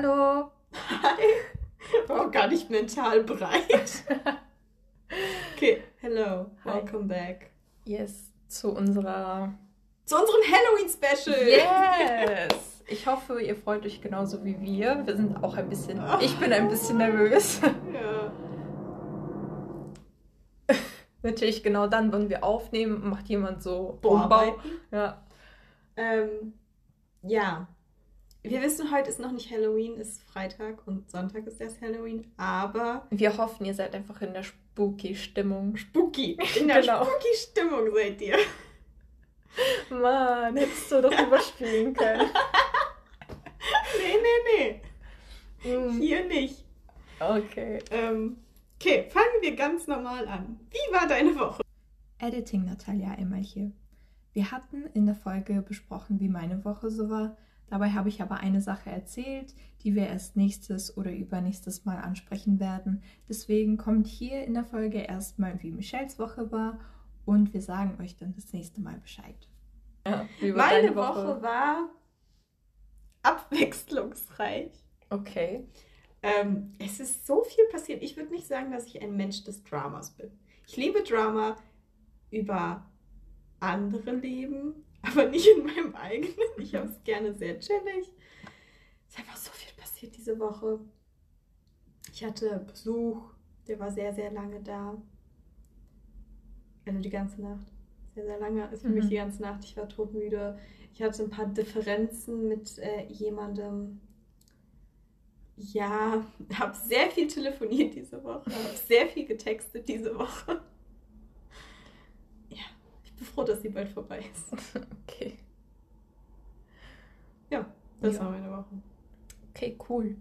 Hallo. Hi. War auch gar nicht mental breit. okay, hello. Hi. Welcome back. Yes, zu unserer. Zu unserem Halloween-Special. Yes! Ich hoffe, ihr freut euch genauso wie wir. Wir sind auch ein bisschen. Ich bin ein bisschen nervös. Ja. Natürlich genau dann, wenn wir aufnehmen, macht jemand so Umbau. Vorarbeiten. Ja. Ähm, ja. Wir wissen, heute ist noch nicht Halloween, ist Freitag und Sonntag ist erst Halloween, aber Wir hoffen, ihr seid einfach in der Spooky-Stimmung. spooky. In der Genau. spooky Stimmung seid ihr. Mann, hättest du doch überspielen können. Nee, nee, nee. Mm, Hier nicht. Okay. Ähm, okay, fangen wir ganz normal an. Wie war deine Woche? Editing Natalia einmal hier. Wir hatten in der Folge besprochen, wie meine Woche so war. Dabei habe ich aber eine Sache erzählt, die wir erst nächstes oder übernächstes Mal ansprechen werden. Deswegen kommt hier in der Folge erstmal, wie Michelles Woche war und wir sagen euch dann das nächste Mal Bescheid. Ja, wie Meine Woche? war abwechslungsreich. Okay. Ähm, es ist so viel passiert. Ich würde nicht sagen, dass ich ein Mensch des Dramas bin. Ich liebe Drama über andere Leben, aber nicht in meinem eigenen. Ich habe es gerne sehr chillig. Es ist einfach so viel passiert diese Woche. Ich hatte Besuch, der war sehr, sehr lange da. Also die ganze Nacht. Sehr, sehr lange ist für mich Mhm. die ganze Nacht. Ich war todmüde. Ich hatte ein paar Differenzen mit äh, jemandem. Ja, habe sehr viel telefoniert diese Woche, habe sehr viel getextet diese Woche. Bin froh, dass sie bald vorbei ist. Okay. Ja, das Ja. war meine Woche. Okay, cool.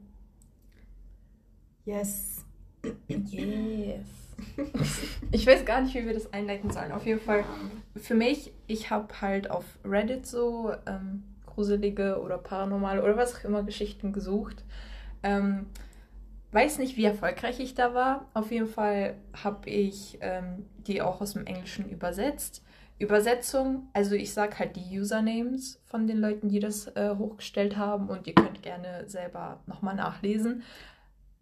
Yes. Yes. Ich weiß gar nicht, wie wir das einleiten sollen. Auf jeden Fall für mich, ich habe halt auf Reddit so ähm, gruselige oder paranormale oder was auch immer Geschichten gesucht. Ähm, weiß nicht, wie erfolgreich ich da war. Auf jeden Fall habe ich ähm, die auch aus dem Englischen übersetzt. Übersetzung, also ich sage halt die Usernames von den Leuten, die das äh, hochgestellt haben und ihr könnt gerne selber nochmal nachlesen.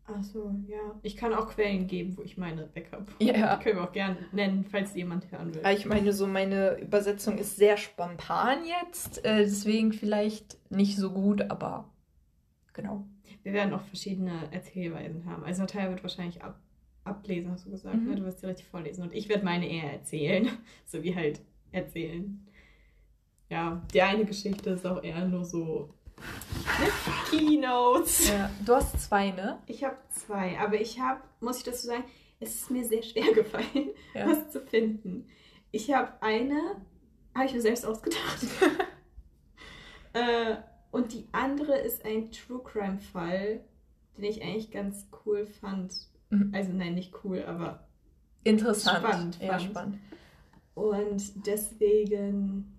Achso, ja. Ich kann auch Quellen geben, wo ich meine Backup. Ja. Die können wir auch gerne nennen, falls jemand hören will. Ja, Ich meine, so meine Übersetzung ist sehr spontan jetzt, äh, deswegen vielleicht nicht so gut, aber genau. Wir werden auch verschiedene Erzählweisen haben. Also Natalia wird wahrscheinlich ab, ablesen, hast du gesagt. Mhm. Ne? Du wirst sie richtig vorlesen. Und ich werde meine eher erzählen. So wie halt erzählen. Ja, die eine Geschichte ist auch eher nur so ne? Keynotes. Ja, du hast zwei, ne? Ich habe zwei, aber ich habe, muss ich dazu sagen, es ist mir sehr schwer gefallen, Ja. was zu finden. Ich habe eine, habe ich mir selbst ausgedacht. äh, und die andere ist ein True Crime Fall, den ich eigentlich ganz cool fand. Mhm. Also nein, nicht cool, aber Interessant. Spannend, Ja, spannend. und deswegen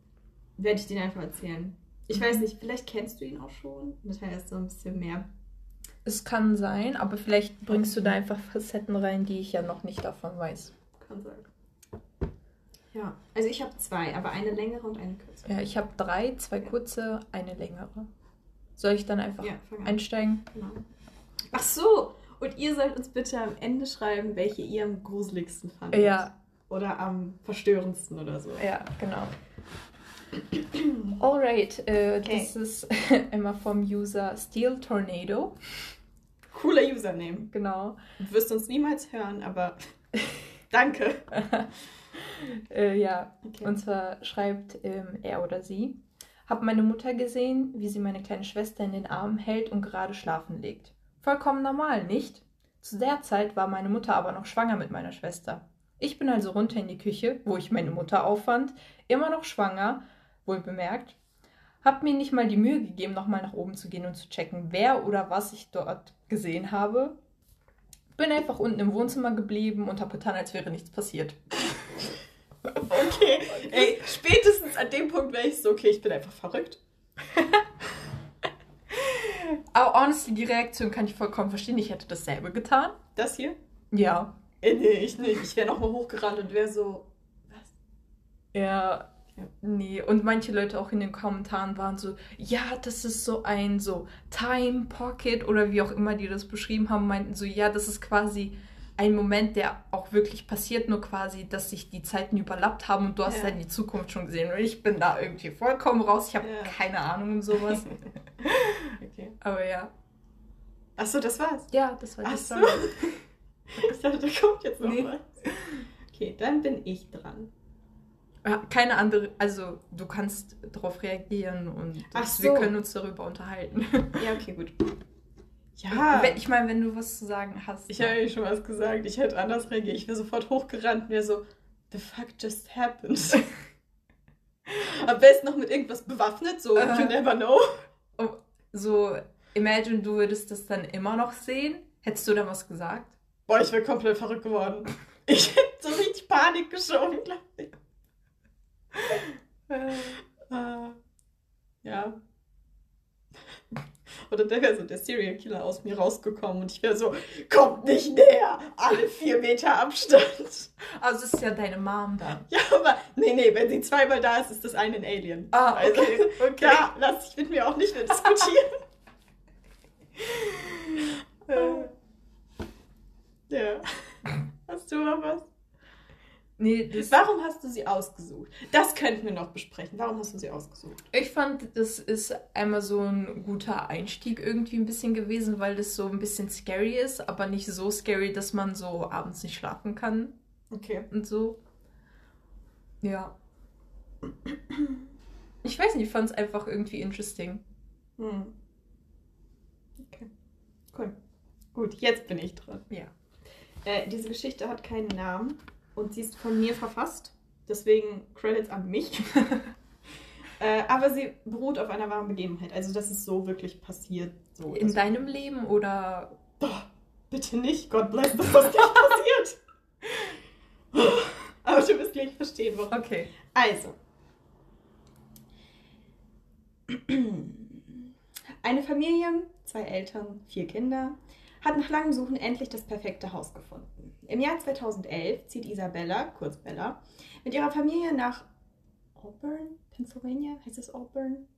werde ich den einfach erzählen. Ich Mhm. weiß nicht, vielleicht kennst du ihn auch schon. Das heißt so ein bisschen mehr. Es kann sein, aber vielleicht bringst du da einfach Facetten rein, die ich ja noch nicht davon weiß. Kann sein. Ja, also ich habe zwei, aber eine längere und eine kürzere. Ja, ich habe drei, zwei kurze, eine längere. Soll ich dann einfach Ja, einsteigen? Genau. Ach so, und ihr sollt uns bitte am Ende schreiben, welche ihr am gruseligsten fandet. Ja, Oder am verstörendsten oder so. ja, genau. Alright, äh, Okay. das ist einmal vom User Steel Tornado. Cooler Username. Genau. Du wirst uns niemals hören, aber danke. äh, ja, Okay. und zwar schreibt ähm, er oder sie: Hab meine Mutter gesehen, wie sie meine kleine Schwester in den Arm hält und gerade schlafen legt. Vollkommen normal, nicht? Zu der Zeit war meine Mutter aber noch schwanger mit meiner Schwester. Ich bin also runter in die Küche, wo ich meine Mutter auffand, immer noch schwanger, wohl bemerkt. Hab mir nicht mal die Mühe gegeben, nochmal nach oben zu gehen und zu checken, wer oder was ich dort gesehen habe. Bin einfach unten im Wohnzimmer geblieben und hab getan, als wäre nichts passiert. Okay, ey, spätestens an dem Punkt wäre ich so, okay, ich bin einfach verrückt. Aber honestly, die Reaktion kann ich vollkommen verstehen. Ich hätte dasselbe getan. Das hier? Ja. Äh, nee, ich nicht. Ich wäre nochmal hochgerannt und wäre so, was? Ja. Nee, und manche Leute auch in den Kommentaren waren so, ja, das ist so ein so Time Pocket oder wie auch immer die das beschrieben haben, meinten so, ja, das ist quasi ein Moment, der auch wirklich passiert, nur quasi, dass sich die Zeiten überlappt haben und du hast Ja. dann die Zukunft schon gesehen. Und ich bin da irgendwie vollkommen raus. Ich habe Ja. keine Ahnung um sowas. okay. Aber ja. Achso, das war's. Ja, das war die Ach so. Ich dachte, da kommt jetzt noch Nee. was. Okay, dann bin ich dran. Ja, Keine andere, also du kannst darauf reagieren und Ach so. wir können uns darüber unterhalten. Ja, okay, gut. Ja. Ich meine, wenn du was zu sagen hast. Ich habe ja schon was gesagt. Ich hätte anders reagiert. Ich wäre sofort hochgerannt und wäre so, the fuck just happened? Am besten noch mit irgendwas bewaffnet, so, Äh. you never know. so, imagine, du würdest das dann immer noch sehen. Hättest du dann was gesagt? Boah, ich wäre komplett verrückt geworden. Ich hätte so richtig Panik geschoben, glaube ich. Äh, ja. Oder der wäre so der Serial Killer aus mir rausgekommen und ich wäre so, kommt nicht näher, alle vier Meter Abstand. Also ist ja deine Mom dann. Ja, aber nee, nee, wenn sie zweimal da ist, ist das eine ein Alien. Ah, Also, okay, okay. Da lass ich mit mir auch nicht mehr diskutieren. äh, ja. Hast du noch was? Nee, Warum hast du sie ausgesucht? Das könnten wir noch besprechen. Warum hast du sie ausgesucht? ich fand, das ist einmal so ein guter Einstieg irgendwie ein bisschen gewesen, weil das so ein bisschen scary ist, aber nicht so scary, dass man so abends nicht schlafen kann Okay. und so. Ja. Ich weiß nicht, ich fand es einfach irgendwie interesting. Hm. Okay. Cool. Gut, jetzt bin ich dran. Ja. Äh, diese Geschichte hat keinen Namen und sie ist von mir verfasst. Deswegen Credits an mich. äh, aber sie beruht auf einer wahren Begebenheit. Also das ist so wirklich passiert. So, In deinem Leben oder Boah, bitte nicht. Gott bless, dass das nicht passiert. Aber du wirst gleich verstehen, warum. Okay. Also. Eine Familie, zwei Eltern, vier Kinder, hat nach langem Suchen endlich das perfekte Haus gefunden. Im Jahr 2011 zieht Isabella, kurz Bella, mit ihrer Familie nach Auburn, Pennsylvania, heißt es Auburn?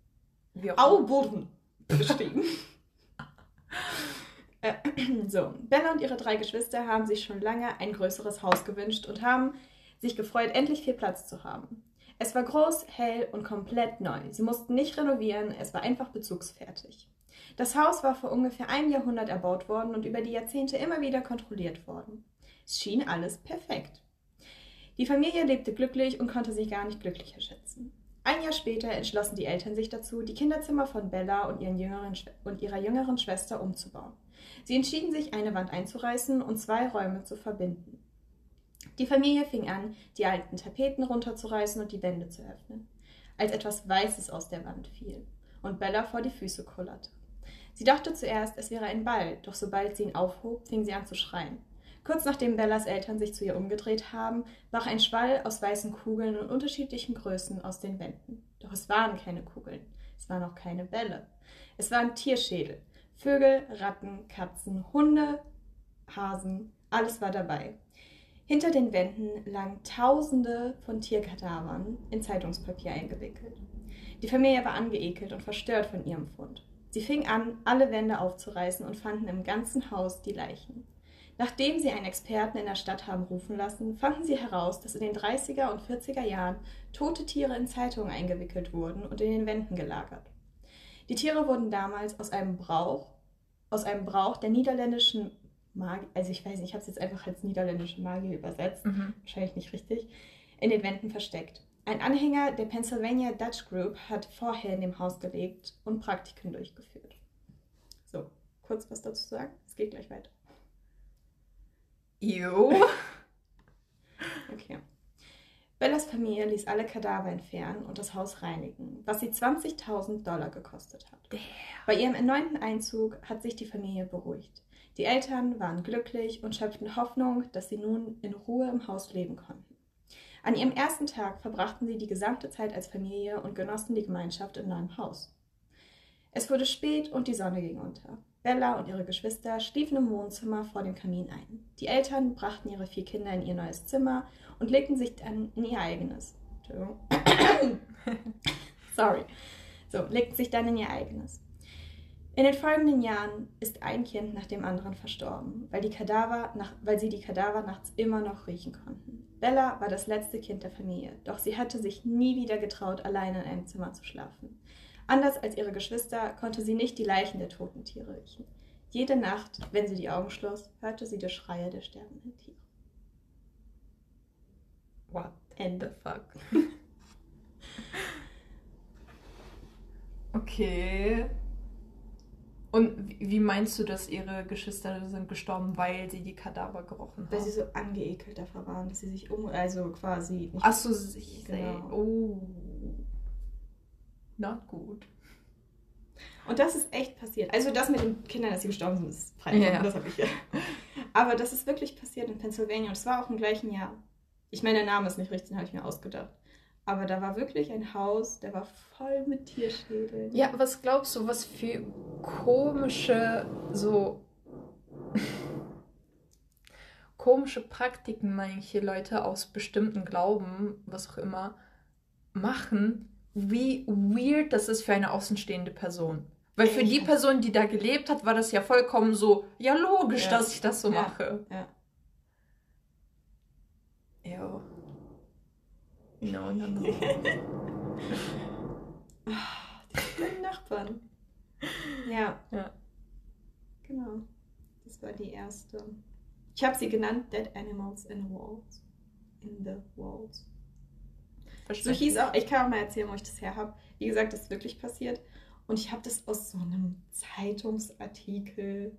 Auburn geschrieben. Äh, so, Bella und ihre drei Geschwister haben sich schon lange ein größeres Haus gewünscht und haben sich gefreut, endlich viel Platz zu haben. Es war groß, hell und komplett neu. Sie mussten nicht renovieren, es war einfach bezugsfertig. Das Haus war vor ungefähr einem Jahrhundert erbaut worden und über die Jahrzehnte immer wieder kontrolliert worden. Es schien alles perfekt. Die Familie lebte glücklich und konnte sich gar nicht glücklicher schätzen. Ein Jahr später entschlossen die Eltern sich dazu, die Kinderzimmer von Bella und, jüngeren, und ihrer jüngeren Schwester umzubauen. Sie entschieden sich, eine Wand einzureißen und zwei Räume zu verbinden. Die Familie fing an, die alten Tapeten runterzureißen und die Wände zu öffnen, als etwas Weißes aus der Wand fiel und Bella vor die Füße kullerte. Sie dachte zuerst, es wäre ein Ball, doch sobald sie ihn aufhob, fing sie an zu schreien. Kurz nachdem Bellas Eltern sich zu ihr umgedreht haben, brach ein Schwall aus weißen Kugeln in unterschiedlichen Größen aus den Wänden. Doch es waren keine Kugeln, es waren auch keine Bälle. Es waren Tierschädel. Vögel, Ratten, Katzen, Hunde, Hasen, alles war dabei. Hinter den Wänden lagen Tausende von Tierkadavern in Zeitungspapier eingewickelt. Die Familie war angeekelt und verstört von ihrem Fund. Sie fing an, alle Wände aufzureißen und fanden im ganzen Haus die Leichen. Nachdem sie einen Experten in der Stadt haben rufen lassen, fanden sie heraus, dass in den 30er und 40er Jahren tote Tiere in Zeitungen eingewickelt wurden und in den Wänden gelagert. Die Tiere wurden damals aus einem Brauch, aus einem Brauch der niederländischen Magie, also ich weiß nicht, ich habe es jetzt einfach als niederländische Magie übersetzt, Mhm. wahrscheinlich nicht richtig, in den Wänden versteckt. Ein Anhänger der Pennsylvania Dutch Group hat vorher in dem Haus gelebt und Praktiken durchgeführt. So, kurz was dazu sagen. Es geht gleich weiter. Jo. Okay. Bellas Familie ließ alle Kadaver entfernen und das Haus reinigen, was sie 20.000 Dollar gekostet hat. Damn. Bei ihrem erneuten Einzug hat sich die Familie beruhigt. Die Eltern waren glücklich und schöpften Hoffnung, dass sie nun in Ruhe im Haus leben konnten. An ihrem ersten Tag verbrachten sie die gesamte Zeit als Familie und genossen die Gemeinschaft im neuen Haus. Es wurde spät und die Sonne ging unter. Bella und ihre Geschwister schliefen im Wohnzimmer vor dem Kamin ein. Die Eltern brachten ihre vier Kinder in ihr neues Zimmer und legten sich dann in ihr eigenes. Sorry. So, legt sich dann in ihr eigenes. In den folgenden Jahren ist ein Kind nach dem anderen verstorben, weil, die Kadaver nach, weil sie die Kadaver nachts immer noch riechen konnten. Bella war das letzte Kind der Familie, doch sie hatte sich nie wieder getraut, allein in einem Zimmer zu schlafen. Anders als ihre Geschwister konnte sie nicht die Leichen der toten Tiere riechen. Jede Nacht, wenn sie die Augen schloss, hörte sie die Schreie der sterbenden Tiere. What Ende. the fuck? okay. Und wie meinst du, dass ihre Geschwister sind gestorben, weil sie die Kadaver gerochen haben? Weil sie so angeekelt davor waren, dass sie sich um, also quasi nicht. Achso, ich Genau. Oh. Not gut. Und das ist echt passiert. Also das mit den Kindern, dass sie gestorben sind, ist frei. Ja, ja. Das habe ich ja. Aber das ist wirklich passiert in Pennsylvania und es war auch im gleichen Jahr. Ich meine, der Name ist nicht richtig, den habe ich mir ausgedacht. Aber da war wirklich ein Haus, der war voll mit Tierschädeln. Ja, was glaubst du, was für komische, so komische Praktiken manche Leute aus bestimmten Glauben, was auch immer, machen? Wie weird das ist für eine außenstehende Person. Weil für die Person, die da gelebt hat, war das ja vollkommen so, ja logisch, Ja. dass ich das so Ja. mache. Ja. Ja. No, no, no. Die Nachbarn. Ja. Ja. Genau. Das war die erste. Ich habe sie genannt Dead Animals in Walls. In the Walls. So hieß auch, ich kann auch mal erzählen, wo ich das her habe. Wie gesagt, das ist wirklich passiert. Und ich habe das aus so einem Zeitungsartikel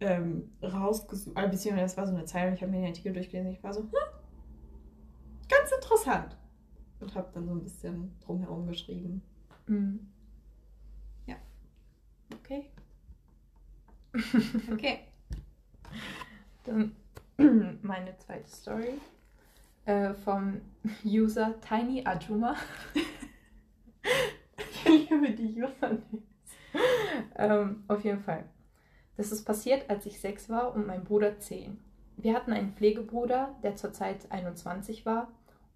ähm, rausgesucht. Also, beziehungsweise das war so eine Zeitung, ich habe mir den Artikel durchgelesen. Ich war so, hm, ganz interessant. Und habe dann so ein bisschen drumherum geschrieben. Mhm. Okay. Okay. Dann meine zweite Story äh, vom User Tiny Ajuma. ich liebe die Usernames. ähm, auf jeden Fall. Das ist passiert, als ich sechs war und mein Bruder zehn. Wir hatten einen Pflegebruder, der zurzeit 21 war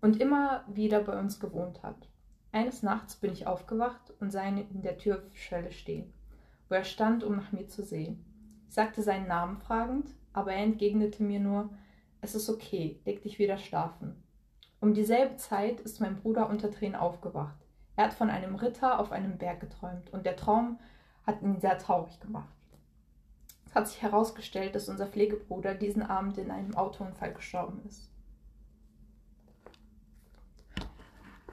und immer wieder bei uns gewohnt hat. Eines Nachts bin ich aufgewacht und sah ihn in der Türschwelle stehen, wo er stand, um nach mir zu sehen. Ich sagte seinen Namen fragend, aber er entgegnete mir nur, es ist okay, leg dich wieder schlafen. Um dieselbe Zeit ist mein Bruder unter Tränen aufgewacht. Er hat von einem Ritter auf einem Berg geträumt und der Traum hat ihn sehr traurig gemacht. Es hat sich herausgestellt, dass unser Pflegebruder diesen Abend in einem Autounfall gestorben ist.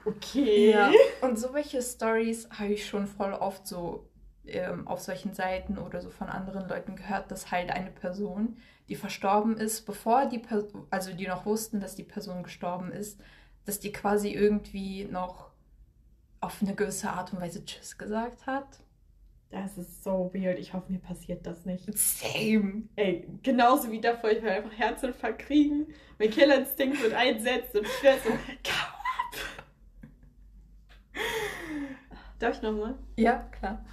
Okay. Und so welche Stories habe ich schon voll oft so ähm, auf solchen Seiten oder so von anderen Leuten gehört, dass halt eine Person, die verstorben ist, bevor die Person, also die noch wussten, dass die Person gestorben ist, dass die quasi irgendwie noch auf eine gewisse Art und Weise Tschüss gesagt hat. Das ist so weird. Ich hoffe, mir passiert das nicht. Same. Ey, genauso wie davor, ich will einfach Herzinfarkt kriegen. Mein Killerinstinkt wird einsetzt und ich werde so, kau ab! Darf ich nochmal? Ja, klar.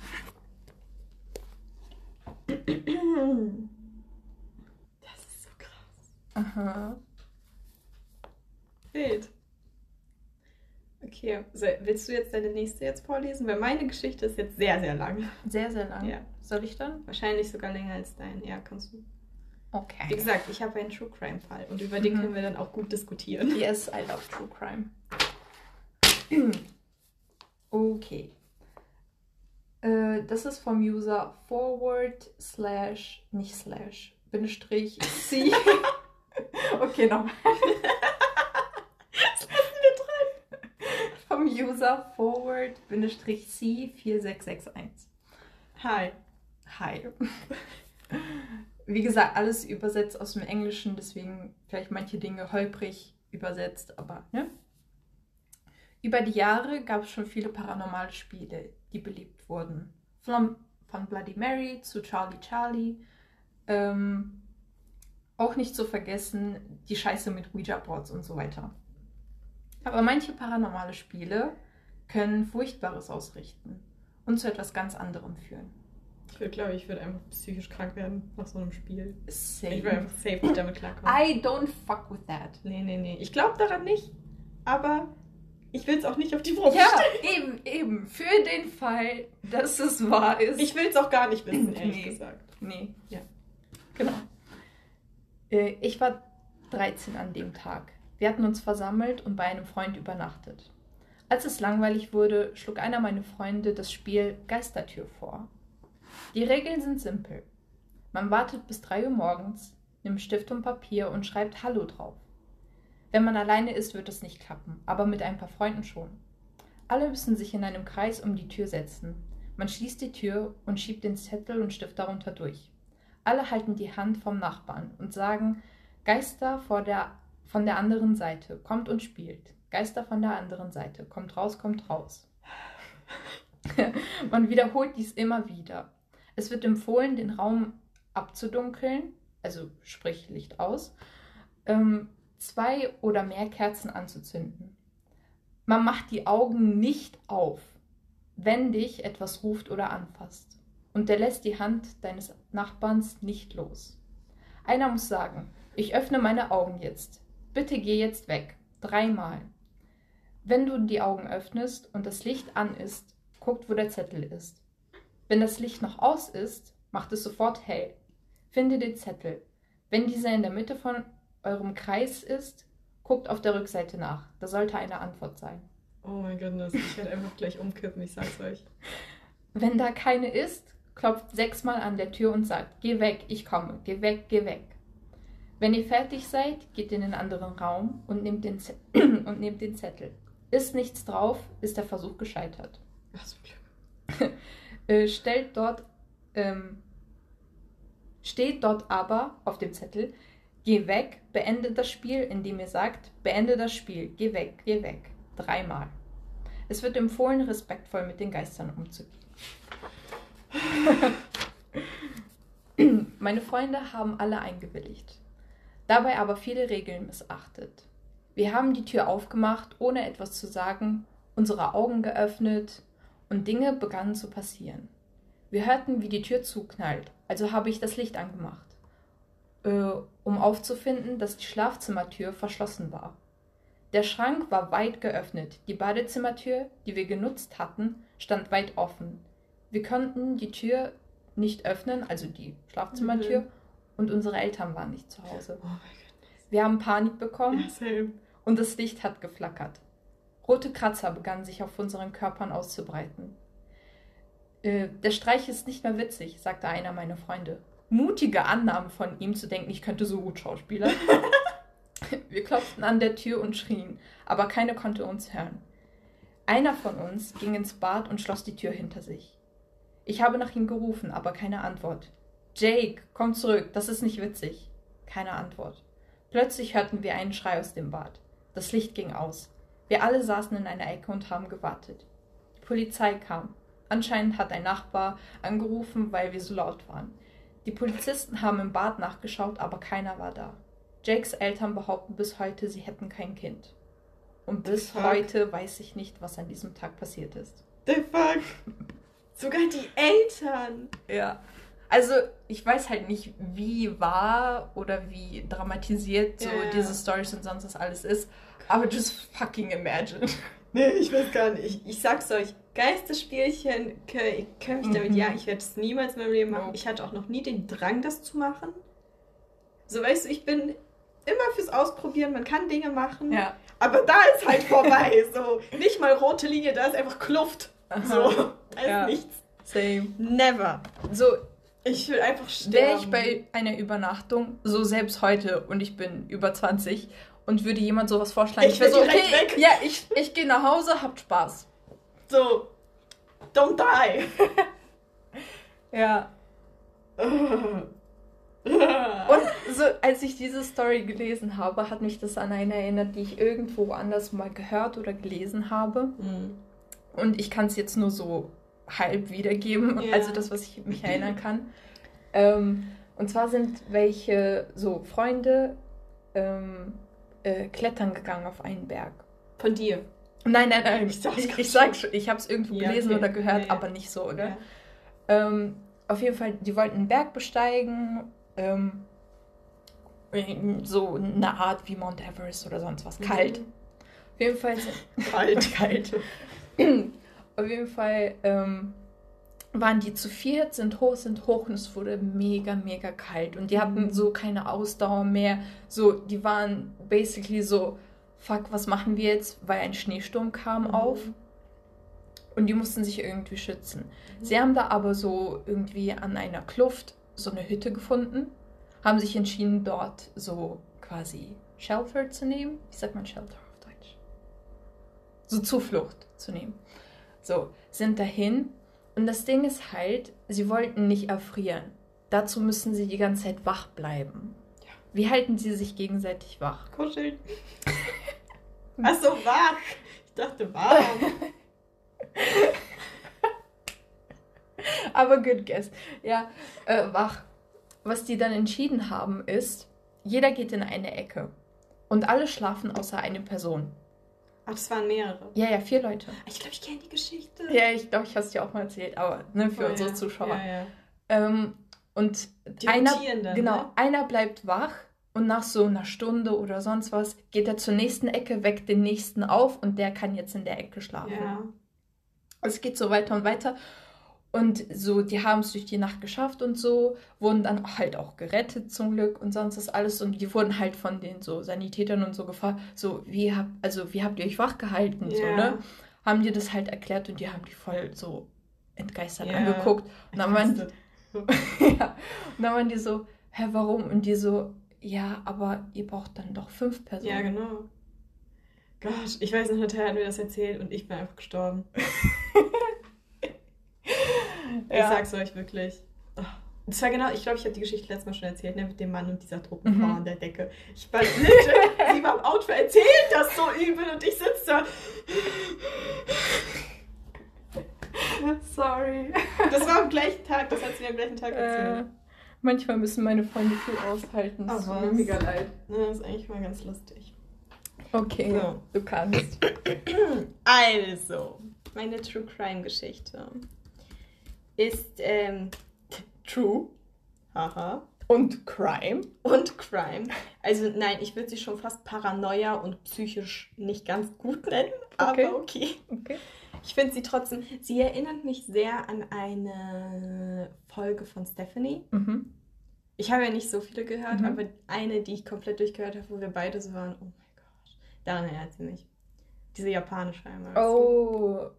Das ist so krass. Aha. Wild. Okay, so, willst du jetzt deine nächste jetzt vorlesen? Weil meine Geschichte ist jetzt sehr, sehr lang. Sehr, sehr lang. Ja. Soll ich dann? Wahrscheinlich sogar länger als dein. Ja, kannst du. Wie Okay. gesagt, ich habe einen True Crime Fall und über den Mhm. können wir dann auch gut diskutieren. Yes, I love true crime. Okay. Äh, das ist vom User forward slash, nicht slash, Bindestrich C. okay, nochmal. Was lassen wir dran? Vom User forward Bindestrich C 4661. Hi. Hi. Wie gesagt, alles übersetzt aus dem Englischen, deswegen vielleicht manche Dinge holprig übersetzt, aber ne? Über die Jahre gab es schon viele paranormale Spiele, die beliebt wurden. Von, von Bloody Mary zu Charlie Charlie. Ähm, auch nicht zu vergessen, die Scheiße mit Ouija-Boards und so weiter. Aber manche paranormale Spiele können Furchtbares ausrichten und zu etwas ganz anderem führen. Ich würde, glaube ich, würde einfach psychisch krank werden nach so einem Spiel. Same. Ich würde einfach safe nicht damit klarkommen. I don't fuck with that. Nee, nee, nee. Ich glaube daran nicht. aber ich will es auch nicht auf die Probe Ja, stellen. eben, eben. Für den Fall, dass es wahr ist. Ich will es auch gar nicht wissen, ehrlich Nee. gesagt. Nee. Ja. Genau. Äh, Ich war 13 an dem Tag. Wir hatten uns versammelt und bei einem Freund übernachtet. Als es langweilig wurde, schlug einer meiner Freunde das Spiel Geistertür vor. Die Regeln sind simpel. Man wartet bis 3 Uhr morgens, nimmt Stift und Papier und schreibt Hallo drauf. Wenn man alleine ist, wird es nicht klappen, aber mit ein paar Freunden schon. Alle müssen sich in einem Kreis um die Tür setzen. Man schließt die Tür und schiebt den Zettel und Stift darunter durch. Alle halten die Hand vom Nachbarn und sagen, Geister der, von der anderen Seite, kommt und spielt. Geister von der anderen Seite, kommt raus, kommt raus. Man wiederholt dies immer wieder. Es wird empfohlen, den Raum abzudunkeln, also sprich Licht aus, ähm, zwei oder mehr Kerzen anzuzünden. Man macht die Augen nicht auf, wenn dich etwas ruft oder anfasst. Und der lässt die Hand deines Nachbarns nicht los. Einer muss sagen, ich öffne meine Augen jetzt. Bitte geh jetzt weg. Dreimal. Wenn du die Augen öffnest und das Licht an ist, guckt, wo der Zettel ist. Wenn das Licht noch aus ist, macht es sofort hell. Finde den Zettel. Wenn dieser in der Mitte von eurem Kreis ist, guckt auf der Rückseite nach. Da sollte eine Antwort sein. Oh mein Gott, ich werde einfach gleich umkippen, ich sag's euch. Wenn da keine ist, klopft sechsmal an der Tür und sagt, geh weg, ich komme, geh weg, geh weg. Wenn ihr fertig seid, geht in den anderen Raum und nehmt den, Z und nehmt den Zettel. Ist nichts drauf, ist der Versuch gescheitert. Ach, Glück. Äh, stellt dort, ähm, steht dort aber auf dem Zettel, geh weg, beende das Spiel, indem ihr sagt, beende das Spiel, geh weg, geh weg. Dreimal. Es wird empfohlen, respektvoll mit den Geistern umzugehen. Meine Freunde haben alle eingewilligt, dabei aber viele Regeln missachtet. Wir haben die Tür aufgemacht, ohne etwas zu sagen, unsere Augen geöffnet und Dinge begannen zu passieren. Wir hörten, wie die Tür zuknallt, also habe ich das Licht angemacht, äh, um aufzufinden, dass die Schlafzimmertür verschlossen war. Der Schrank war weit geöffnet, die Badezimmertür, die wir genutzt hatten, stand weit offen. Wir konnten die Tür nicht öffnen, also die Schlafzimmertür, Mhm. und unsere Eltern waren nicht zu Hause. Oh Wir haben Panik bekommen Ja, und das Licht hat geflackert. Rote Kratzer begannen sich auf unseren Körpern auszubreiten. Äh, der Streich ist nicht mehr witzig, sagte einer meiner Freunde. Mutige Annahme von ihm zu denken, ich könnte so gut Schauspieler. Wir klopften an der Tür und schrien, aber keiner konnte uns hören. Einer von uns ging ins Bad und schloss die Tür hinter sich. Ich habe nach ihm gerufen, aber keine Antwort. Jake, komm zurück, das ist nicht witzig. Keine Antwort. Plötzlich hörten wir einen Schrei aus dem Bad. Das Licht ging aus. Wir alle saßen in einer Ecke und haben gewartet. Die Polizei kam. Anscheinend hat ein Nachbar angerufen, weil wir so laut waren. Die Polizisten haben im Bad nachgeschaut, aber keiner war da. Jakes Eltern behaupten bis heute, sie hätten kein Kind. Und bis heute weiß ich nicht, was an diesem Tag passiert ist. The fuck? Sogar die Eltern. Ja. Also, ich weiß halt nicht, wie wahr oder wie dramatisiert so ja. diese Stories und sonst was alles ist. Aber just fucking imagine. Nee, ich weiß gar nicht. Ich, ich sag's euch, Geisterspielchen mich damit, Mhm. ja, ich werde es niemals in meinem Leben machen. Ich hatte auch noch nie den Drang, das zu machen. So, weißt du, ich bin immer fürs Ausprobieren, man kann Dinge machen, Ja. aber da ist halt vorbei. so, nicht mal rote Linie, da ist einfach Kluft. So, da ist Ja. nichts. Same. Never. So, Ich will einfach sterben. wäre ich bei einer Übernachtung, so selbst heute, und ich bin über 20, und würde jemand sowas vorschlagen, Ich ich wäre so, okay, weg. ja, ich, ich gehe nach Hause, habt Spaß. So, don't die. Ja. Und so, als ich diese Story gelesen habe, hat mich das an eine erinnert, die ich irgendwo anders mal gehört oder gelesen habe. Mhm. Und ich kann es jetzt nur so halb wiedergeben, Ja. also das, was ich mich erinnern kann. Ähm, und zwar sind welche so Freunde ähm, äh, klettern gegangen auf einen Berg. Von dir. Nein, nein, nein. Ich Ich, sag's ich, grad ich sag schon, ich habe es irgendwo Ja, gelesen okay. oder gehört, Ja, aber nicht so, oder? Ja. Ähm, auf jeden Fall, die wollten einen Berg besteigen. Ähm, so eine Art wie Mount Everest oder sonst was. Kalt. Mhm. Auf jeden Fall kalt, kalt. Auf jeden Fall ähm, waren die zu viert, sind hoch, sind hoch und es wurde mega, mega kalt. Und die hatten so keine Ausdauer mehr. So, die waren basically so, fuck, was machen wir jetzt? Weil ein Schneesturm kam Mhm. auf. Und die mussten sich irgendwie schützen. Sie haben da aber so irgendwie an einer Kluft so eine Hütte gefunden, haben sich entschieden, dort so quasi Shelter zu nehmen. Wie sagt man Shelter auf Deutsch? So Zuflucht zu nehmen. So, sind dahin. Und das Ding ist halt, sie wollten nicht erfrieren. Dazu müssen sie die ganze Zeit wach bleiben. Ja. Wie halten sie sich gegenseitig wach? Kuscheln. Achso, wach. Ich dachte warm. Aber good guess. Ja, äh, wach. Was die dann entschieden haben ist, jeder geht in eine Ecke. Und alle schlafen außer eine Person. Ach, das waren mehrere. Ja, ja, vier Leute. Ich glaube, ich kenne die Geschichte. Ja, ich glaube, ich habe es dir auch mal erzählt, aber ne, für Oh, unsere ja. Zuschauer. Ja, ja. Ähm, und Die einer, genau, ne? einer bleibt wach und nach so einer Stunde oder sonst was geht er zur nächsten Ecke, weckt den nächsten auf und der kann jetzt in der Ecke schlafen. Ja. Es geht so weiter und weiter. Und so, die haben es durch die Nacht geschafft und so, wurden dann halt auch gerettet zum Glück und sonst das alles. Und die wurden halt von den so Sanitätern und so gefragt, so, wie habt, also wie habt ihr euch wach gehalten? So, Ja. ne? Haben die das halt erklärt und die haben die voll so entgeistert Ja. angeguckt. Und dann, waren, Entgeistert. ja, und dann waren die so, hä, warum? Und die so, ja, aber ihr braucht dann doch fünf Personen. Ja, genau. Gott, ich weiß noch, Natalia hat mir das erzählt und ich bin einfach gestorben. Ich Ja. sag's euch wirklich. Das war genau, ich glaube, ich habe die Geschichte letztes Mal schon erzählt, ne, mit dem Mann und dieser Truppenfrau Mhm. an der Decke. Ich war legit, sie war im Auto, erzählt das so übel und ich sitze da. Sorry. Das war am gleichen Tag, das hat sie mir am gleichen Tag Äh, erzählt. Manchmal müssen meine Freunde viel aushalten. Das Aber- tut mir mega leid. Ne, das ist eigentlich mal ganz lustig. Okay, So. du kannst. Also, meine True Crime Geschichte ist ähm, True. Haha. Und Crime? Und Crime. Also nein, ich würde sie schon fast Paranoia und psychisch nicht ganz gut nennen, Okay. aber okay. Okay. Ich finde sie trotzdem, sie erinnert mich sehr an eine Folge von Stephanie. Mhm. Ich habe ja nicht so viele gehört, Mhm. aber eine, die ich komplett durchgehört habe, wo wir beide so waren, oh mein Gott, daran erinnert sie mich. Diese japanische einmal. Oh,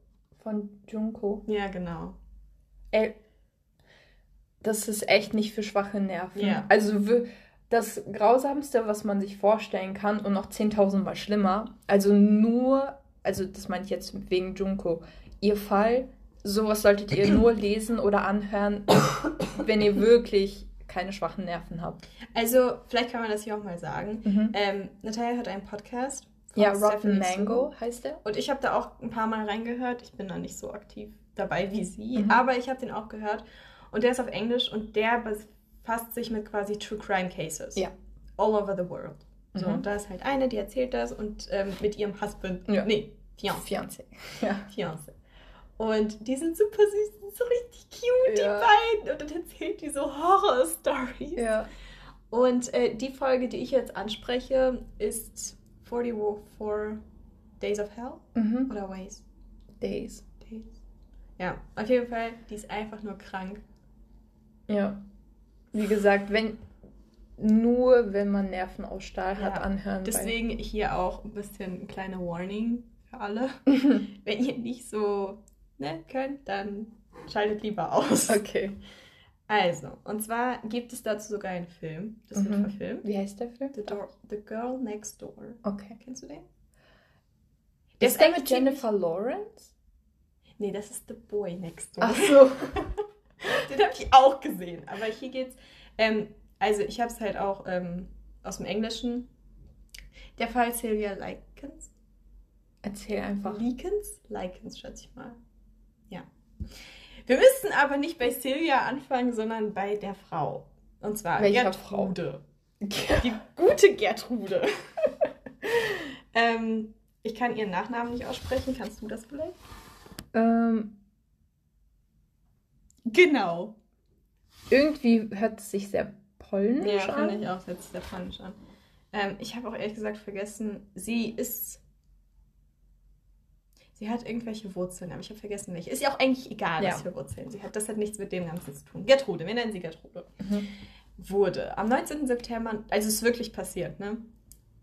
von Junko. Ja, genau. Ey, das ist echt nicht für schwache Nerven. Ja. Also das Grausamste, was man sich vorstellen kann und noch 10.000 Mal schlimmer. Also nur, also das meine ich jetzt wegen Junko. Ihr Fall, sowas solltet ihr nur lesen oder anhören, wenn ihr wirklich keine schwachen Nerven habt. Also, vielleicht kann man das hier auch mal sagen. Mhm. Ähm, Natalia hat einen Podcast. von Ja, Rotten Mango Su. heißt der. Und ich habe da auch ein paar Mal reingehört. Ich bin da nicht so aktiv dabei wie sie, Mhm. aber ich habe den auch gehört. Und der ist auf Englisch und der befasst sich mit quasi True Crime Cases. Ja. All over the world. So, Mhm. und da ist halt eine, die erzählt das und ähm, mit ihrem Husband. Ja. Nee, Fiancé. Fiancé. Ja. Fiancé. Und die sind super süß, die sind so richtig cute, Ja. die beiden. Und dann erzählt die so Horror-Stories. Ja. Und äh, die Folge, die ich jetzt anspreche, ist 44 Days of Hell Mhm. oder Ways? Days. Days. Ja, auf jeden Fall, die ist einfach nur krank. Ja. Wie gesagt, wenn nur wenn man Nerven aus Stahl hat, Ja, anhören. Deswegen hier auch ein bisschen ein kleiner Warning für alle. Wenn ihr nicht so ne, könnt, dann schaltet lieber aus. okay. Also, und zwar gibt es dazu sogar einen Film. Das wird Mhm. verfilmt. Wie heißt der Film? The, Door, The Girl Next Door. Okay. Kennst du den? Ist der echt mit Jennifer Lawrence? Nee, das ist The Boy Next Door. Ach so. Den habe ich auch gesehen. Aber hier geht's. Ähm, also, ich habe es halt auch ähm, aus dem Englischen. Der Fall Sylvia Likens. Erzähl einfach. Likens? Likens, schätze ich mal. Ja. Wir müssen aber nicht bei Sylvia anfangen, sondern bei der Frau. Und zwar Welcher Gertrude. Die gute Gertrude. ähm, ich kann ihren Nachnamen nicht aussprechen. Kannst du das vielleicht? ähm, Genau. irgendwie hört es sich sehr polnisch Ja, an. finde ich auch. Hört sich sehr panisch an. Ähm, ich habe auch ehrlich gesagt vergessen, sie ist Sie hat irgendwelche Wurzeln, aber ich habe vergessen welche. Ist ja auch eigentlich egal, Ja. was für Wurzeln sie hat. Das hat nichts mit dem Ganzen zu tun. Gertrude, wir nennen sie Gertrude. Mhm. Wurde am 19. September, also es ist wirklich passiert, ne?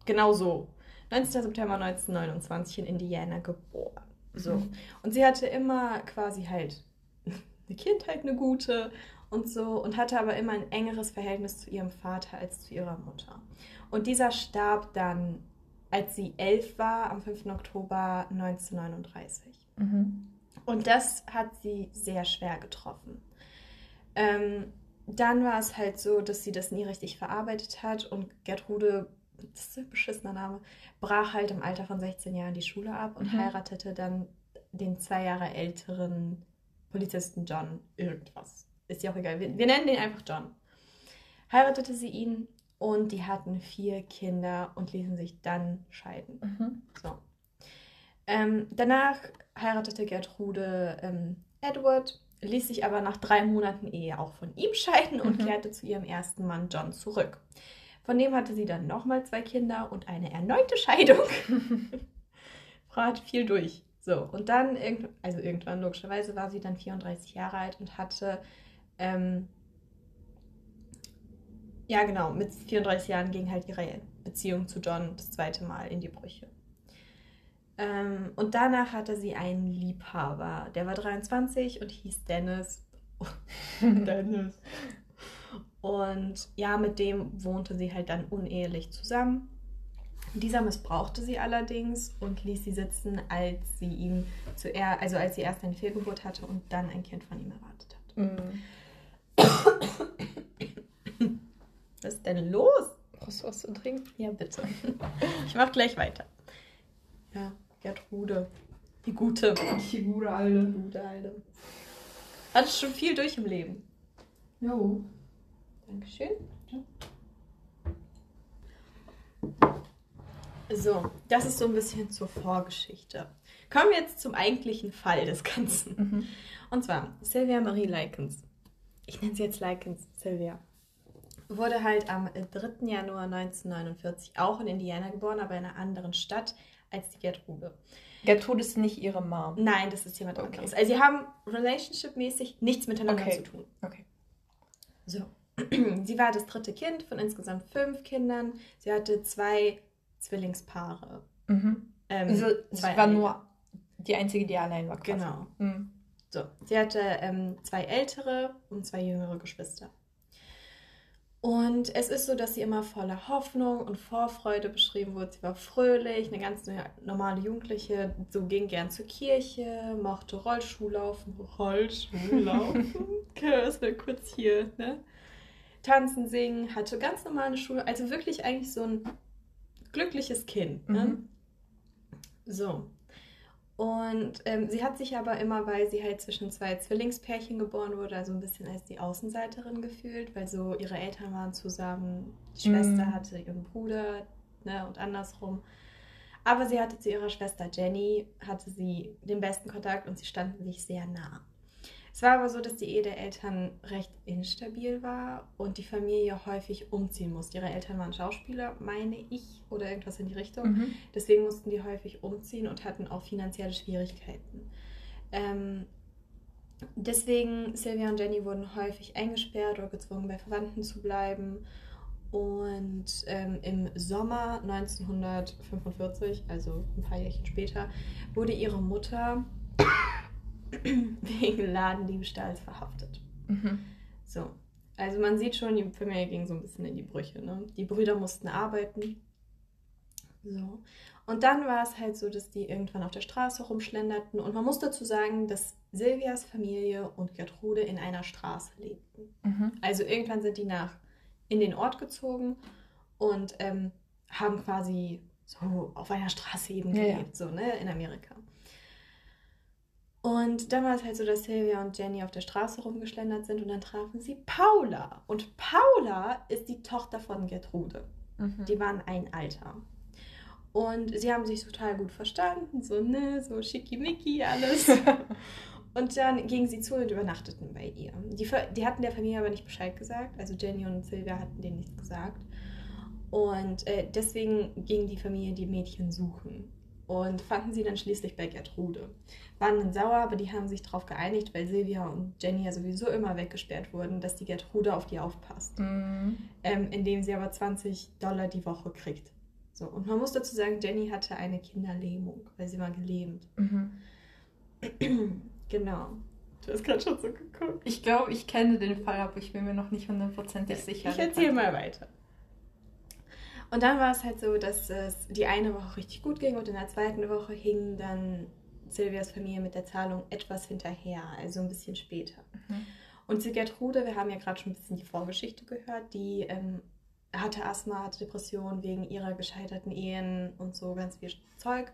Genau so. 19. September 1929 in Indiana geboren. So. Mhm. Und sie hatte immer quasi halt eine Kindheit, eine gute und so und hatte aber immer ein engeres Verhältnis zu ihrem Vater als zu ihrer Mutter. Und dieser starb dann, als sie elf war, am 5. Oktober 1939. Mhm. Und das hat sie sehr schwer getroffen. Ähm, dann war es halt so, dass sie das nie richtig verarbeitet hat und Gertrude, das ist ein beschissener Name, brach halt im Alter von 16 Jahren die Schule ab und Mhm. heiratete dann den zwei Jahre älteren Polizisten John irgendwas. Ist ja auch egal. Wir, wir nennen den einfach John. Heiratete sie ihn und die hatten vier Kinder und ließen sich dann scheiden. Mhm. So. Ähm, danach heiratete Gertrude ähm, Edward, ließ sich aber nach drei Monaten Ehe auch von ihm scheiden und Mhm. kehrte zu ihrem ersten Mann John zurück. Von dem hatte sie dann nochmal zwei Kinder und eine erneute Scheidung. Frau hat viel durch. So, und dann, irgend, also irgendwann logischerweise, war sie dann 34 Jahre alt und hatte, ähm, ja genau, mit 34 Jahren ging halt ihre Beziehung zu John das zweite Mal in die Brüche. Ähm, und danach hatte sie einen Liebhaber, der war 23 und hieß Dennis. Dennis. Und ja, mit dem wohnte sie halt dann unehelich zusammen. Dieser missbrauchte sie allerdings und ließ sie sitzen, als sie ihm zuerst, also als sie erst eine Fehlgeburt hatte und dann ein Kind von ihm erwartet hat. Mhm. Was ist denn los? Brauchst du was zu trinken? Ja, bitte. Ich mach gleich weiter. Ja, Gertrude. Die gute. Die gute Alte. Die gute Alte. Hatte schon viel durch im Leben. Jo. Dankeschön. So, das ist so ein bisschen zur Vorgeschichte. Kommen wir jetzt zum eigentlichen Fall des Ganzen. Mhm. Und zwar Sylvia Marie Likens. Ich nenne sie jetzt Likens, Sylvia. Wurde halt am 3. Januar 1949 auch in Indiana geboren, aber in einer anderen Stadt als die Gertrude. Gertrude ist nicht ihre Mom. Nein, das ist jemand Okay. anderes. Also sie haben relationship-mäßig nichts miteinander Okay. zu tun. Okay. So. Sie war das dritte Kind von insgesamt fünf Kindern. Sie hatte zwei Zwillingspaare. Mhm. Ähm, Also, sie war nur die einzige, die allein war. Quasi. Genau. Mhm. So. Sie hatte ähm, zwei ältere und zwei jüngere Geschwister. Und es ist so, dass sie immer voller Hoffnung und Vorfreude beschrieben wurde. Sie war fröhlich, eine ganz normale Jugendliche, so ging gern zur Kirche, mochte Rollschuhlaufen. Rollschuhlaufen? das wäre kurz hier, ne? Tanzen, singen, hatte ganz normale Schule, also wirklich eigentlich so ein glückliches Kind. Ne? Mhm. So. Und ähm, sie hat sich aber immer, weil sie halt zwischen zwei Zwillingspärchen geboren wurde, also ein bisschen als die Außenseiterin gefühlt, weil so ihre Eltern waren zusammen, die Schwester Mhm. hatte ihren Bruder ne, und andersrum. Aber sie hatte zu ihrer Schwester Jenny, hatte sie den besten Kontakt und sie standen sich sehr nah. Es war aber so, dass die Ehe der Eltern recht instabil war und die Familie häufig umziehen musste. Ihre Eltern waren Schauspieler, meine ich, oder irgendwas in die Richtung. Mhm. Deswegen mussten die häufig umziehen und hatten auch finanzielle Schwierigkeiten. Ähm, deswegen, Sylvia und Jenny wurden häufig eingesperrt oder gezwungen, bei Verwandten zu bleiben. Und ähm, im Sommer 1945, also ein paar Jährchen später, wurde ihre Mutter wegen Ladendiebstahls verhaftet. Mhm. So, also man sieht schon, die Familie ging so ein bisschen in die Brüche. Ne? Die Brüder mussten arbeiten. So. Und dann war es halt so, dass die irgendwann auf der Straße rumschlenderten. Und man muss dazu sagen, dass Silvias Familie und Gertrude in einer Straße lebten. Mhm. Also irgendwann sind die nach in den Ort gezogen und ähm, haben quasi so auf einer Straße eben Ja, ja. gelebt, so ne, in Amerika. Und dann war es halt so, dass Sylvia und Jenny auf der Straße rumgeschlendert sind und dann trafen sie Paula. Und Paula ist die Tochter von Gertrude. Mhm. Die waren ein Alter. Und sie haben sich total gut verstanden, so, ne, so schickimicki alles. und dann gingen sie zu und übernachteten bei ihr. Die, die hatten der Familie aber nicht Bescheid gesagt. Also Jenny und Sylvia hatten denen nichts gesagt. Und äh, deswegen ging die Familie die Mädchen suchen. Und fanden sie dann schließlich bei Gertrude. Waren dann sauer, aber die haben sich darauf geeinigt, weil Silvia und Jenny ja sowieso immer weggesperrt wurden, dass die Gertrude auf die aufpasst. Mhm. Ähm, indem sie aber 20 Dollar die Woche kriegt. So, und man muss dazu sagen, Jenny hatte eine Kinderlähmung, weil sie war gelähmt. Mhm. genau. Du hast gerade schon so geguckt. Ich glaube, ich kenne den Fall, aber ich bin mir noch nicht hundertprozentig sicher. Ich erzähle mal weiter. Und dann war es halt so, dass es die eine Woche richtig gut ging und in der zweiten Woche hing dann Silvias Familie mit der Zahlung etwas hinterher, also ein bisschen später. Mhm. Und zu Gertrude, wir haben ja gerade schon ein bisschen die Vorgeschichte gehört, die ähm, hatte Asthma, hatte Depressionen wegen ihrer gescheiterten Ehen und so ganz viel Zeug,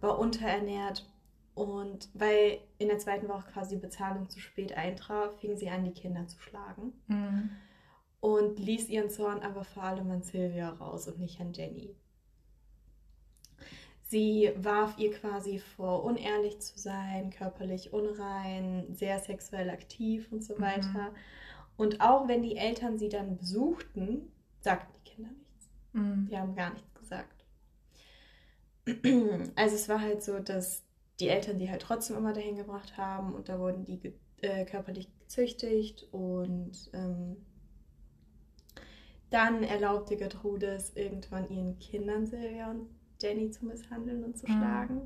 war unterernährt. Und weil in der zweiten Woche quasi die Bezahlung zu spät eintraf, fing sie an, die Kinder zu schlagen. Mhm. Und ließ ihren Zorn aber vor allem an Sylvia raus und nicht an Jenny. Sie warf ihr quasi vor, unehrlich zu sein, körperlich unrein, sehr sexuell aktiv und so Mhm. weiter. Und auch wenn die Eltern sie dann besuchten, sagten die Kinder nichts. Mhm. Die haben gar nichts gesagt. Also es war halt so, dass die Eltern die halt trotzdem immer dahin gebracht haben und da wurden die äh, körperlich gezüchtigt und ähm, dann erlaubte Gertrude es irgendwann ihren Kindern Silvia und Jenny zu misshandeln und zu Mhm. schlagen.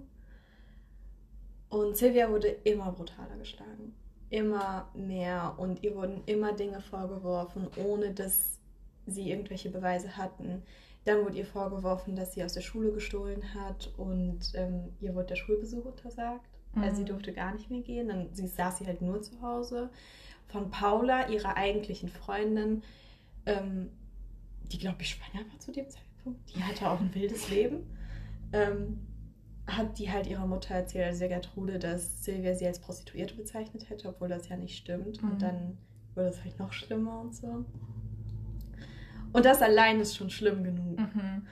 Und Silvia wurde immer brutaler geschlagen. Immer mehr. Und ihr wurden immer Dinge vorgeworfen, ohne dass sie irgendwelche Beweise hatten. Dann wurde ihr vorgeworfen, dass sie aus der Schule gestohlen hat und ähm, ihr wurde der Schulbesuch untersagt. Also sie Mhm. durfte gar nicht mehr gehen. Dann sie saß sie halt nur zu Hause. Von Paula, ihrer eigentlichen Freundin, ähm, die glaube ich schwanger war zu dem Zeitpunkt. Die hatte auch ein wildes Leben. Ähm, hat die halt ihrer Mutter erzählt, also der Gertrude, dass Silvia sie als Prostituierte bezeichnet hätte, obwohl das ja nicht stimmt. Mhm. Und dann wurde es halt noch schlimmer und so. Und das allein ist schon schlimm genug. Mhm.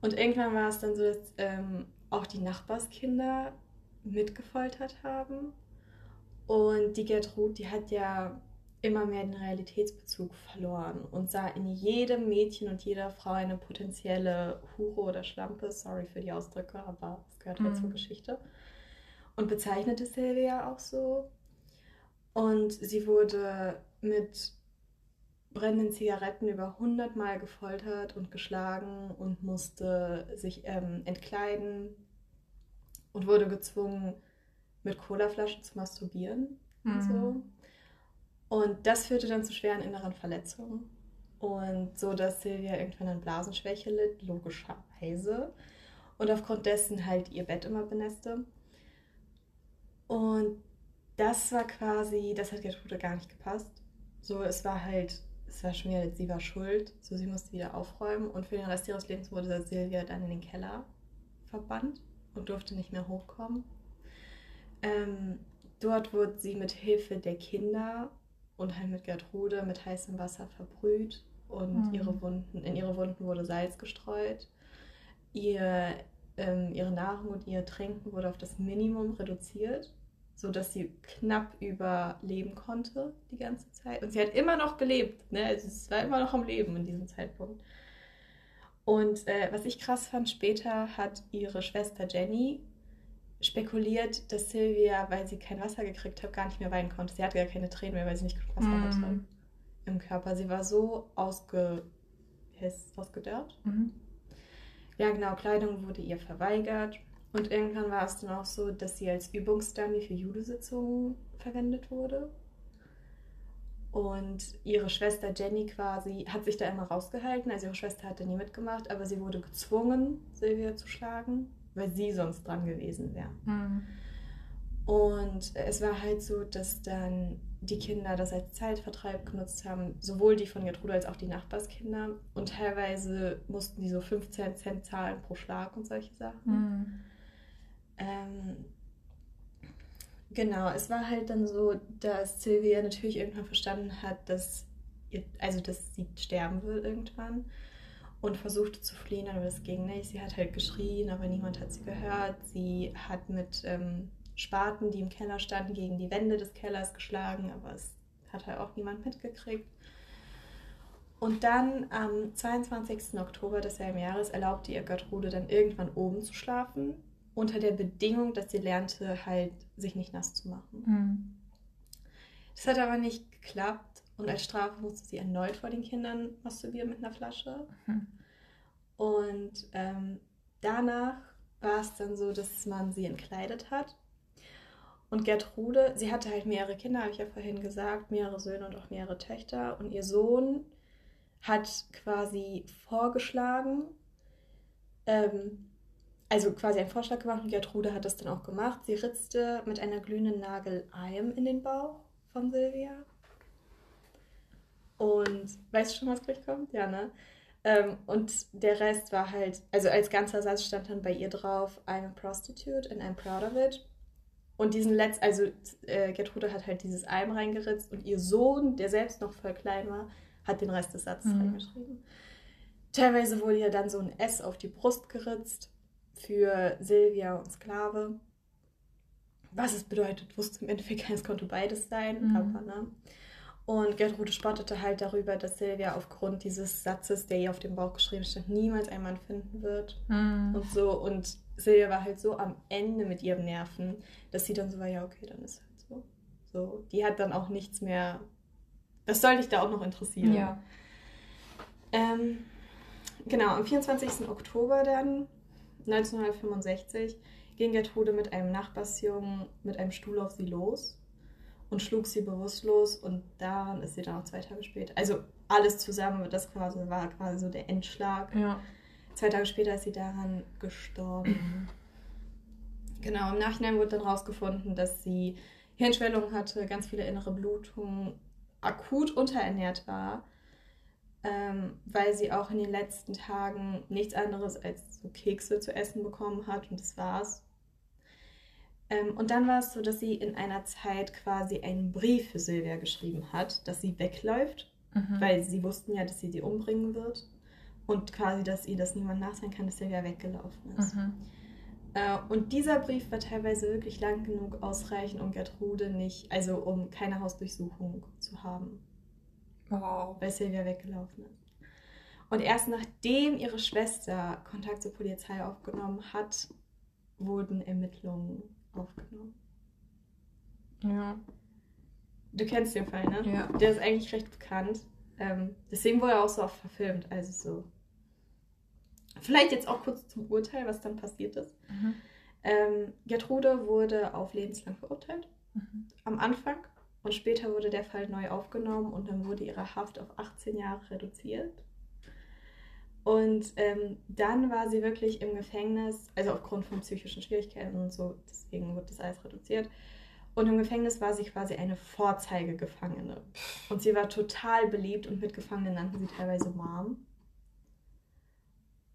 Und irgendwann war es dann so, dass ähm, auch die Nachbarskinder mitgefoltert haben. Und die Gertrud, die hat ja immer mehr den Realitätsbezug verloren und sah in jedem Mädchen und jeder Frau eine potenzielle Hure oder Schlampe. Sorry für die Ausdrücke, aber es gehört halt Mhm. zur Geschichte. Und bezeichnete Sylvia auch so. Und sie wurde mit brennenden Zigaretten über 100 Mal gefoltert und geschlagen und musste sich ähm, entkleiden und wurde gezwungen, mit Colaflaschen zu masturbieren und Mhm. so. Und das führte dann zu schweren inneren Verletzungen. Und so, dass Silvia irgendwann an Blasenschwäche litt, logischerweise. Und aufgrund dessen halt ihr Bett immer benässte. Und das war quasi, das hat Gertrude gar nicht gepasst. So, es war halt, es war schon wieder, sie war schuld. So, sie musste wieder aufräumen. Und für den Rest ihres Lebens wurde Silvia dann in den Keller verbannt und durfte nicht mehr hochkommen. Ähm, dort wurde sie mit Hilfe der Kinder und halt mit Gertrude mit heißem Wasser verbrüht und Mhm. ihre Wunden, in ihre Wunden wurde Salz gestreut. Ihr, ähm, ihre Nahrung und ihr Trinken wurde auf das Minimum reduziert, sodass sie knapp überleben konnte die ganze Zeit. Und sie hat immer noch gelebt, ne? Also es war immer noch am Leben in diesem Zeitpunkt. Und äh, was ich krass fand, später hat ihre Schwester Jenny spekuliert, dass Sylvia, weil sie kein Wasser gekriegt hat, gar nicht mehr weinen konnte. Sie hatte gar keine Tränen mehr, weil sie nicht genug Wasser Mhm. hatte im Körper. Sie war so ausge... ausgedörrt. Mhm. Ja, genau, Kleidung wurde ihr verweigert. Und irgendwann war es dann auch so, dass sie als Übungsdummy für Judo-Sitzungen verwendet wurde. Und ihre Schwester Jenny quasi hat sich da immer rausgehalten. Also ihre Schwester hatte nie mitgemacht, aber sie wurde gezwungen, Silvia zu schlagen, weil sie sonst dran gewesen wäre. Mhm. Und es war halt so, dass dann die Kinder das als Zeitvertreib genutzt haben, sowohl die von Gertrude als auch die Nachbarskinder. Und teilweise mussten die so 15 Cent zahlen pro Schlag und solche Sachen. Mhm. Ähm, genau, es war halt dann so, dass Sylvia natürlich irgendwann verstanden hat, dass, ihr, also dass sie sterben will irgendwann und versuchte zu fliehen, aber das ging nicht. Sie hat halt geschrien, aber niemand hat sie gehört. Sie hat mit ähm, Spaten, die im Keller standen, gegen die Wände des Kellers geschlagen, aber es hat halt auch niemand mitgekriegt. Und dann am 22. Oktober desselben Jahres erlaubte ihr Gertrude dann irgendwann oben zu schlafen unter der Bedingung, dass sie lernte, halt sich nicht nass zu machen. Mhm. Das hat aber nicht geklappt und als Strafe musste sie erneut vor den Kindern masturbieren mit einer Flasche. Mhm. Und ähm, danach war es dann so, dass man sie entkleidet hat. Und Gertrude, sie hatte halt mehrere Kinder, habe ich ja vorhin gesagt, mehrere Söhne und auch mehrere Töchter. Und ihr Sohn hat quasi vorgeschlagen, ähm, also quasi einen Vorschlag gemacht und Gertrude hat das dann auch gemacht. Sie ritzte mit einer glühenden Nagel Eim in den Bauch von Silvia. Und weißt du schon, was gleich kommt? Ja, ne? Ähm, und der Rest war halt, also als ganzer Satz stand dann bei ihr drauf, I'm a prostitute and I'm proud of it. Und diesen letzten, also äh, Gertrude hat halt dieses Eim reingeritzt und ihr Sohn, der selbst noch voll klein war, hat den Rest des Satzes Mhm. reingeschrieben. Teilweise wurde ihr dann so ein S auf die Brust geritzt für Silvia und Sklave. Was es bedeutet, wusste im Endeffekt keiner, es konnte beides sein, Mhm. aber ne. Und Gertrude spottete halt darüber, dass Silvia aufgrund dieses Satzes, der ihr auf dem Bauch geschrieben stand, niemals einen Mann finden wird Mhm. und so. Und Silvia war halt so am Ende mit ihren Nerven, dass sie dann so war, ja, okay, dann ist halt so. So, die hat dann auch nichts mehr. Das soll dich da auch noch interessieren. Ja. Ähm, genau, am 24. Oktober dann, 1965, ging Gertrude mit einem Nachbarsjungen mit einem Stuhl auf sie los und schlug sie bewusstlos und daran ist sie dann auch zwei Tage später. Also alles zusammen, das quasi, war quasi so der Endschlag. Ja. Zwei Tage später ist sie daran gestorben. Genau, im Nachhinein wurde dann rausgefunden, dass sie Hirnschwellung hatte, ganz viele innere Blutungen, akut unterernährt war, ähm, weil sie auch in den letzten Tagen nichts anderes als so Kekse zu essen bekommen hat und das war's. Ähm, und dann war es so, dass sie in einer Zeit quasi einen Brief für Silvia geschrieben hat, dass sie wegläuft Mhm. weil sie wussten ja, dass sie sie umbringen wird und quasi, dass ihr das niemand nachsehen kann, dass Silvia weggelaufen ist. Mhm. Äh, und dieser Brief war teilweise wirklich lang genug ausreichend, um Gertrude nicht, also um keine Hausdurchsuchung zu haben, Wow. weil Silvia weggelaufen ist. Und erst nachdem ihre Schwester Kontakt zur Polizei aufgenommen hat, wurden Ermittlungen aufgenommen. Ja. Du kennst den Fall, ne? Ja. Der ist eigentlich recht bekannt. Ähm, deswegen wurde er auch so oft verfilmt. Also so. Vielleicht jetzt auch kurz zum Urteil, was dann passiert ist. Mhm. Ähm, Gertrude wurde auf lebenslang verurteilt Mhm. am Anfang und später wurde der Fall neu aufgenommen und dann wurde ihre Haft auf 18 Jahre reduziert. Und ähm, dann war sie wirklich im Gefängnis, also aufgrund von psychischen Schwierigkeiten und so, deswegen wurde das alles reduziert. Und im Gefängnis war sie quasi eine Vorzeigegefangene. Und sie war total beliebt und Mitgefangene nannten sie teilweise Mom.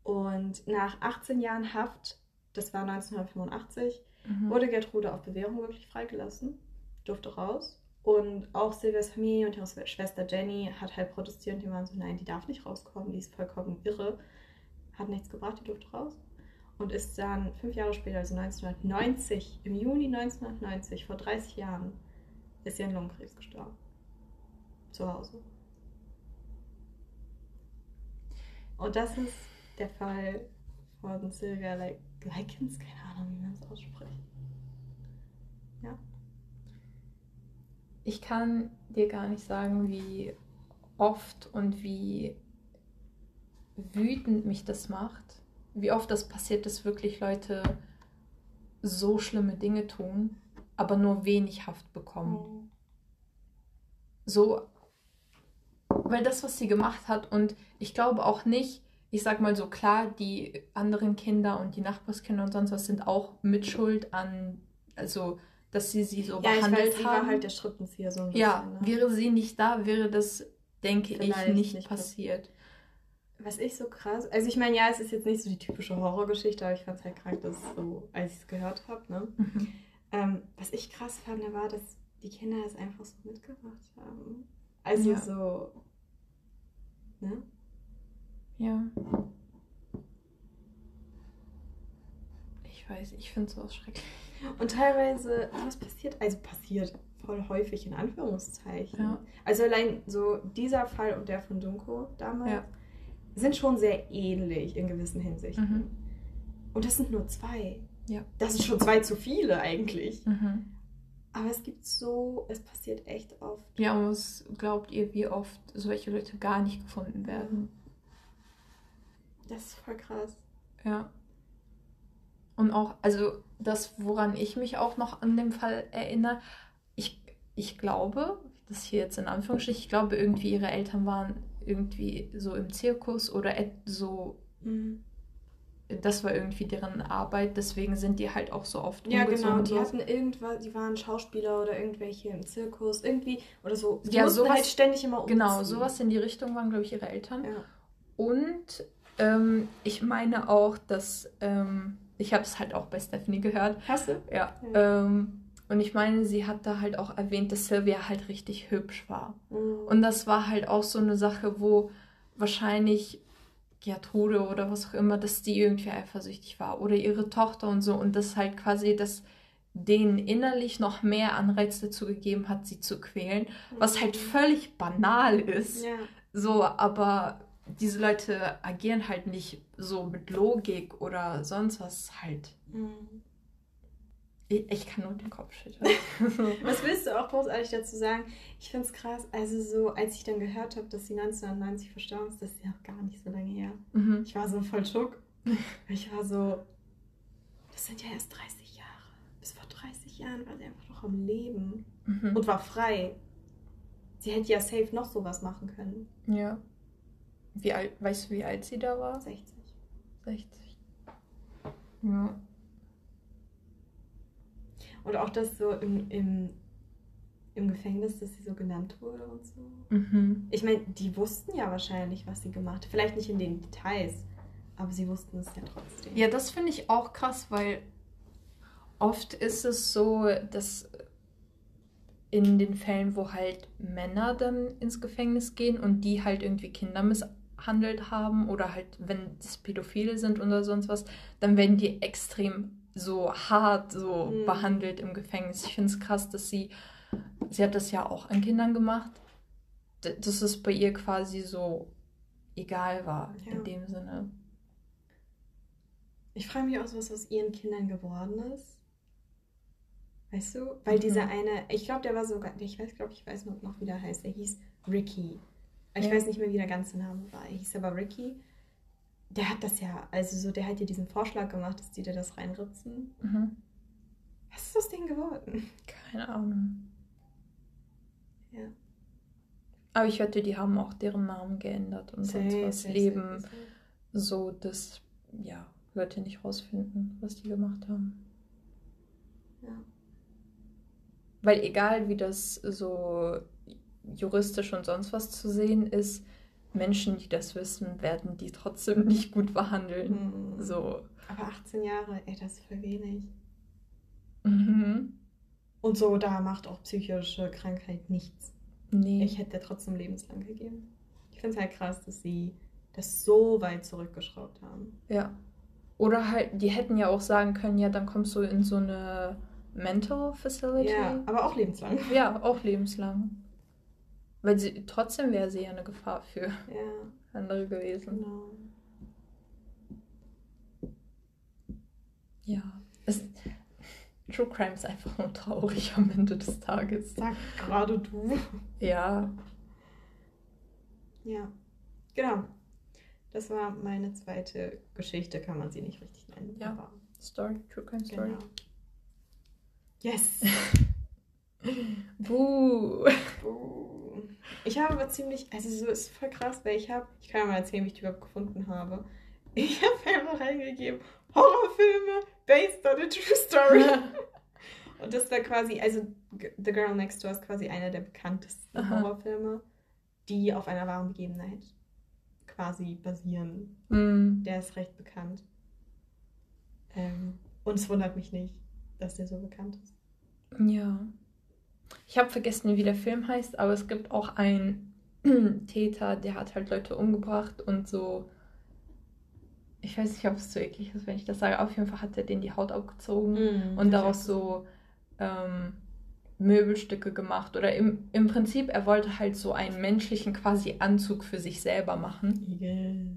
Und nach 18 Jahren Haft, das war 1985, Mhm. wurde Gertrude auf Bewährung wirklich freigelassen, durfte raus. Und auch Silvias Familie und ihre Schwester Jenny hat halt protestiert und die waren so, nein, die darf nicht rauskommen, die ist vollkommen irre. Hat nichts gebracht, die durfte raus. Und ist dann fünf Jahre später, also 1990, im Juni 1990, vor 30 Jahren, ist sie an Lungenkrebs gestorben. Zu Hause. Und das ist der Fall von Sylvia Likens, keine Ahnung, wie man es ausspricht. Ich kann dir gar nicht sagen, wie oft und wie wütend mich das macht. Wie oft das passiert, dass wirklich Leute so schlimme Dinge tun, aber nur wenig Haft bekommen. So, weil das, was sie gemacht hat, und ich glaube auch nicht, ich sag mal so klar, die anderen Kinder und die Nachbarskinder und sonst was sind auch mitschuld an, also, dass sie sie so Ja, ich behandelt weiß, sie haben. war halt der Schrittenzieher so ein ja, bisschen. Ne? wäre sie nicht da, wäre das, denke Vielleicht ich, nicht, nicht passiert. Was ich so krass, also ich meine, ja, es ist jetzt nicht so die typische Horrorgeschichte, aber ich fand es halt krank, dass so, als ich es gehört habe, ne? Mhm. Ähm, was ich krass fand, war, dass die Kinder es einfach so mitgebracht haben. Also Ja. so, ne? Ja. Ich weiß, ich finde sowas schrecklich. Und teilweise, was passiert, also passiert voll häufig in Anführungszeichen. Ja. Also allein so dieser Fall und der von Dunko damals Ja. sind schon sehr ähnlich in gewissen Hinsichten. Mhm. Und das sind nur zwei. Ja. Das ist schon zwei zu viele eigentlich. Mhm. Aber es gibt so, es passiert echt oft. Ja, und was glaubt ihr, wie oft solche Leute gar nicht gefunden werden? Das ist voll krass. Ja. Und auch, also das, woran ich mich auch noch an dem Fall erinnere, ich, ich glaube, das hier jetzt in Anführungsstrichen, ich glaube irgendwie ihre Eltern waren irgendwie so im Zirkus oder so, Mhm. das war irgendwie deren Arbeit, deswegen sind die halt auch so oft Ja, genau. Die hatten irgendwas, die waren Schauspieler oder irgendwelche im Zirkus, irgendwie oder so. Die Ja, mussten sowas- halt ständig immer umziehen. Genau, sowas in die Richtung waren, glaube ich, ihre Eltern. Ja. Und ähm, ich meine auch, dass, ähm, ich habe es halt auch bei Stephanie gehört, Hast du? ja, Ja. ähm, und ich meine, sie hat da halt auch erwähnt, dass Sylvia halt richtig hübsch war. Mhm. Und das war halt auch so eine Sache, wo wahrscheinlich Gertrude oder was auch immer, dass die irgendwie eifersüchtig war oder ihre Tochter und so und das halt quasi das denen innerlich noch mehr Anreiz dazu gegeben hat, sie zu quälen, was halt völlig banal ist. Ja. So, aber diese Leute agieren halt nicht so mit Logik oder sonst was halt. Mhm. Ich, ich kann nur den Kopf schütteln. Was willst du auch großartig dazu sagen? Ich finde es krass, also so, als ich dann gehört habe, dass sie 1990 verstorben ist, das ist ja auch gar nicht so lange her. mhm. Ich war so voll Schock. Ich war so, das sind ja erst 30 Jahre. Bis vor 30 Jahren war sie einfach noch am Leben Mhm. und war frei. Sie hätte ja safe noch sowas machen können. Ja. Wie alt, weißt du, wie alt sie da war? 60. 60. Ja. Und auch das so im, im, im Gefängnis, dass sie so genannt wurde und so. Mhm. Ich meine, die wussten ja wahrscheinlich, was sie gemacht hat. Vielleicht nicht in den Details, aber sie wussten es ja trotzdem. Ja, das finde ich auch krass, weil oft ist es so, dass in den Fällen, wo halt Männer dann ins Gefängnis gehen und die halt irgendwie Kinder misshandelt haben oder halt, wenn es Pädophile sind oder sonst was, dann werden die extrem so hart so Mhm. behandelt im Gefängnis. Ich finde es krass, dass sie, sie hat das ja auch an Kindern gemacht, dass es bei ihr quasi so egal war Ja. in dem Sinne. Ich frage mich auch, was aus ihren Kindern geworden ist. Weißt du? Weil Mhm. dieser eine, ich glaube, der war sogar, ich weiß, glaube ich, weiß noch, noch, wie der heißt. Der hieß Ricky. Ich Ja. weiß nicht mehr, wie der ganze Name war. Er hieß aber Ricky. Der hat das ja, also so, der hat ja diesen Vorschlag gemacht, dass die dir das reinritzen. Mhm. Was ist aus denen geworden? Keine Ahnung. Ja. Aber ich wette, die haben auch deren Namen geändert und sonst was leben so, dass ja, Leute nicht rausfinden, was die gemacht haben. Ja. Weil egal wie das so juristisch und sonst was zu sehen ist, Menschen, die das wissen, werden die trotzdem nicht gut behandeln. Mhm. So. Aber 18 Jahre, ey, das ist voll wenig. Mhm. Und so, da macht auch psychische Krankheit nichts. Nee. Ich hätte trotzdem lebenslang gegeben. Ich finde es halt krass, dass sie das so weit zurückgeschraubt haben. Ja. Oder halt, die hätten ja auch sagen können, ja, dann kommst du in so eine Mental Facility. Ja, aber auch lebenslang. Ja, auch lebenslang. Weil sie trotzdem wäre sie ja eine Gefahr für Ja, andere gewesen. genau. Ja. Es, True Crime ist einfach nur traurig am Ende des Tages. Sag gerade du. Ja. Ja, genau. Das war meine zweite Geschichte, kann man sie nicht richtig nennen. Ja. aber Story, True Crime Story. genau. Yes. Buh. Buh. Ich habe aber ziemlich, also so ist voll krass, weil ich habe, ich kann ja mal erzählen, wie ich die überhaupt gefunden habe. Ich habe einfach reingegeben, Horrorfilme based on a true story. Und das war quasi, also The Girl Next Door ist quasi einer der bekanntesten Aha. Horrorfilme, die auf einer wahren Begebenheit quasi basieren. Mm. Der ist recht bekannt. Ähm, und es wundert mich nicht, dass der so bekannt ist. Ja. Ich habe vergessen, wie der Film heißt, aber es gibt auch einen Täter, der hat halt Leute umgebracht und so. Ich weiß nicht, ob es zu eklig ist, wenn ich das sage. Auf jeden Fall hat er denen die Haut abgezogen Mhm. und daraus so ähm, Möbelstücke gemacht. Oder im, im Prinzip, er wollte halt so einen menschlichen quasi Anzug für sich selber machen. Igel.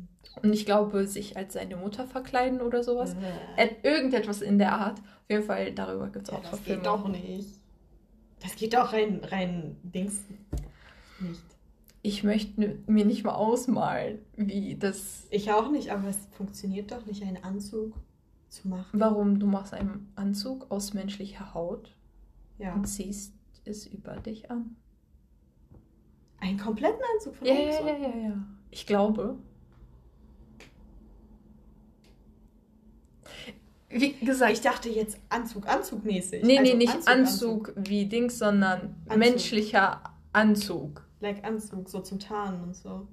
Und ich glaube, sich als seine Mutter verkleiden oder sowas. Äh, Irgendetwas in der Art. Auf jeden Fall, darüber gibt es ja, auch das geht Verfilmungen. doch nicht. Das geht doch rein, rein Dings nicht. Ich möchte mir nicht mal ausmalen, wie das. Ich auch nicht, aber es funktioniert doch nicht, einen Anzug zu machen. Warum du machst einen Anzug aus menschlicher Haut Ja. und ziehst es über dich an. Einen kompletten Anzug von Ja, oben ja, ja, ja, ja. Ich glaube. Wie gesagt, Ich dachte jetzt Anzug, Anzugmäßig. nee, nee, Also nicht Anzug, wie Dings, sondern Anzug. menschlicher Anzug. Like Anzug, so zum Tarnen und so.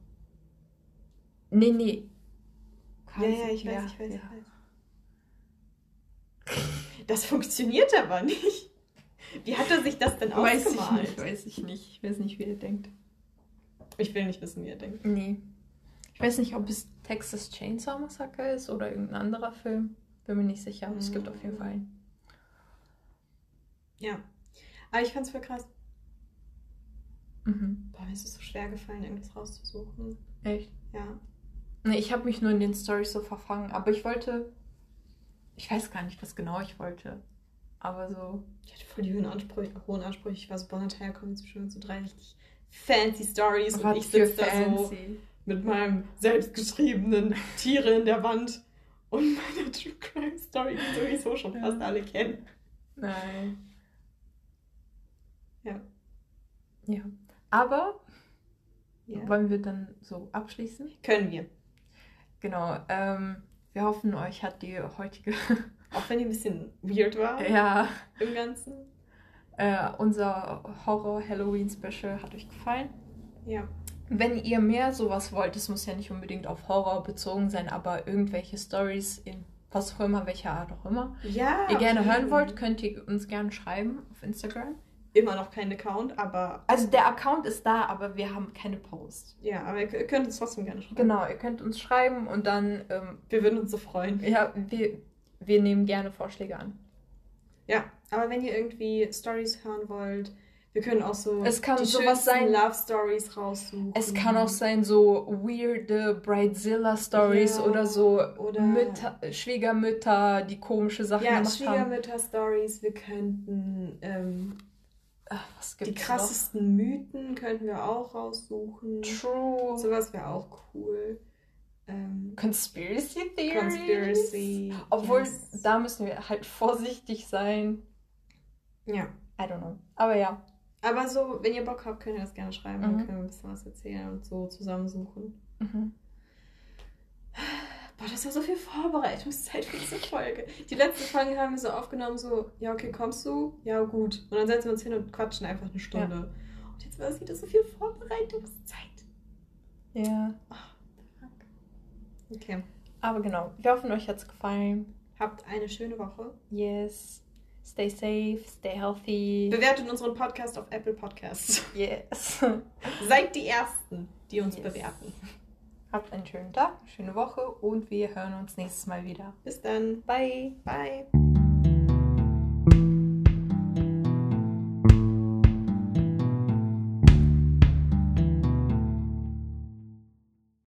Nee, nee. Ja, ja, ich weiß, Ja, ich weiß, ja. ich weiß. Das funktioniert aber nicht. Wie hat er sich das denn Weiß ich ausgemalt? nicht, weiß ich nicht. Ich weiß nicht, wie er denkt. Ich will nicht wissen, wie er denkt. Nee. Ich weiß nicht, ob es Texas Chainsaw Massacre ist oder irgendein anderer Film. Bin mir nicht sicher. aber Es gibt auf jeden Fall einen. Ja. Aber ich fand's voll krass. Mhm. Boah, mir ist es so schwer gefallen, irgendwas rauszusuchen. Echt? Ja. Nee, ich habe mich nur in den Stories so verfangen. Aber ich wollte. Ich weiß gar nicht, was genau ich wollte. Aber so. Ich hatte voll die hohen Ansprüche. Hohen Ansprüche. Ich war so bonnet herkommen zwischen so drei richtig fancy Stories. Und ich sitze da so mit meinem selbstgeschriebenen Tiere in der Wand und meiner True Crime Story, die sowieso schon Ja. fast alle kennen. Nein. Ja. Ja. Aber ja. wollen wir dann so abschließen? Können wir. Genau. Ähm, wir hoffen, euch hat die heutige. Auch wenn die ein bisschen weird war ja. im Ganzen. Äh, unser Horror-Halloween-Special hat euch gefallen. Ja. Wenn ihr mehr sowas wollt, es muss ja nicht unbedingt auf Horror bezogen sein, aber irgendwelche Stories in was auch immer, welcher Art auch immer, Ja. ihr gerne jeden hören wollt, könnt ihr uns gerne schreiben auf Instagram. Immer noch kein Account, aber Also der Account ist da, aber wir haben keine Post. ja, aber ihr könnt uns trotzdem gerne schreiben. Genau, ihr könnt uns schreiben und dann, ähm, Wir würden uns so freuen. ja, wir, wir nehmen gerne Vorschläge an. Ja, aber wenn ihr irgendwie Stories hören wollt, wir können auch so Es kann die sowas sein- Love Stories raussuchen. Es kann auch sein, so weirde Bridezilla-Stories Ja, oder so oder- Mütter, Schwiegermütter, die komische Sachen Ja, gemacht haben. Schwiegermütter-Stories. Wir könnten ähm, Ach, was die gibt's krassesten Mythen könnten wir auch raussuchen. noch? True. Sowas wäre auch cool. Ähm, Conspiracy Theories. Conspiracy. Obwohl, yes. da müssen wir halt vorsichtig sein. Ja. I don't know. Aber ja. Aber so, wenn ihr Bock habt, könnt ihr das gerne schreiben. Dann Mhm. können wir ein bisschen was erzählen und so zusammensuchen. Mhm. Boah, das war so viel Vorbereitungszeit für diese Folge. Die letzten Folgen haben wir so aufgenommen, so, ja, okay, kommst du? Ja, gut. Und dann setzen wir uns hin und quatschen einfach eine Stunde. Und jetzt war es wieder so viel Vorbereitungszeit. Ja. Okay. Aber genau. Wir hoffen, euch hat's gefallen. Habt eine schöne Woche. Yes. Stay safe, stay healthy. Bewertet unseren Podcast auf Apple Podcasts. Yes. Seid die Ersten, die uns Yes. bewerten. Habt einen schönen Tag, schöne Woche und wir hören uns nächstes Mal wieder. Bis dann. Bye. Bye.